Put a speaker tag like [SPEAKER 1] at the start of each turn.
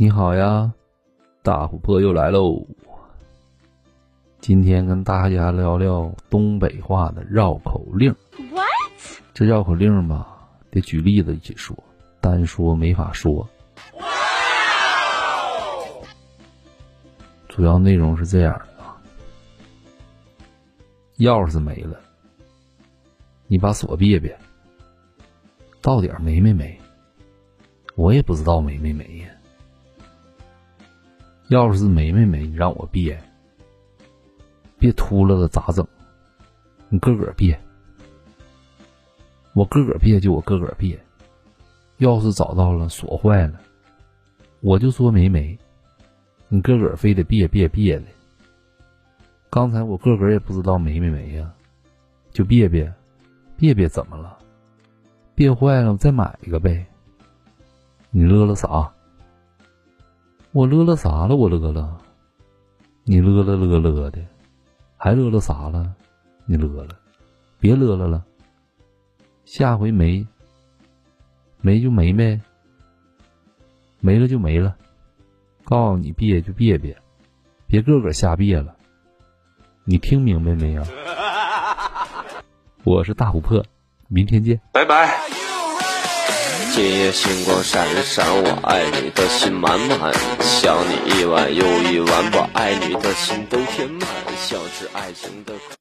[SPEAKER 1] 你好呀，大琥珀又来喽。今天跟大家聊聊东北话的绕口令。
[SPEAKER 2] What？
[SPEAKER 1] 这绕口令吧，得举例子一起说，单说没法说。主要内容是这样的啊：钥匙没了，你把锁别别。到点儿没没没？我也不知道没没没呀。钥匙是没没没，你让我别，别秃了了咋整？你个个别。我个个别就我个个别，钥匙找到了，锁坏了，我就说没没，你个个非得别别别的。刚才我个个也不知道没没没呀，就别别，别别怎么了？别坏了，我再买一个呗。你乐了啥？我乐了啥了？我乐了，你乐了乐乐的，还乐了啥了？你乐了，别乐了了。下回没，没就没呗，没了就没了。告诉你别就别别，别个个瞎别了。你听明白没有？我是大琥珀，明天见。
[SPEAKER 3] 拜拜。今夜星光闪闪，我爱你的心满满，想你一晚又一晚，把爱你的心都填满，像是爱情的。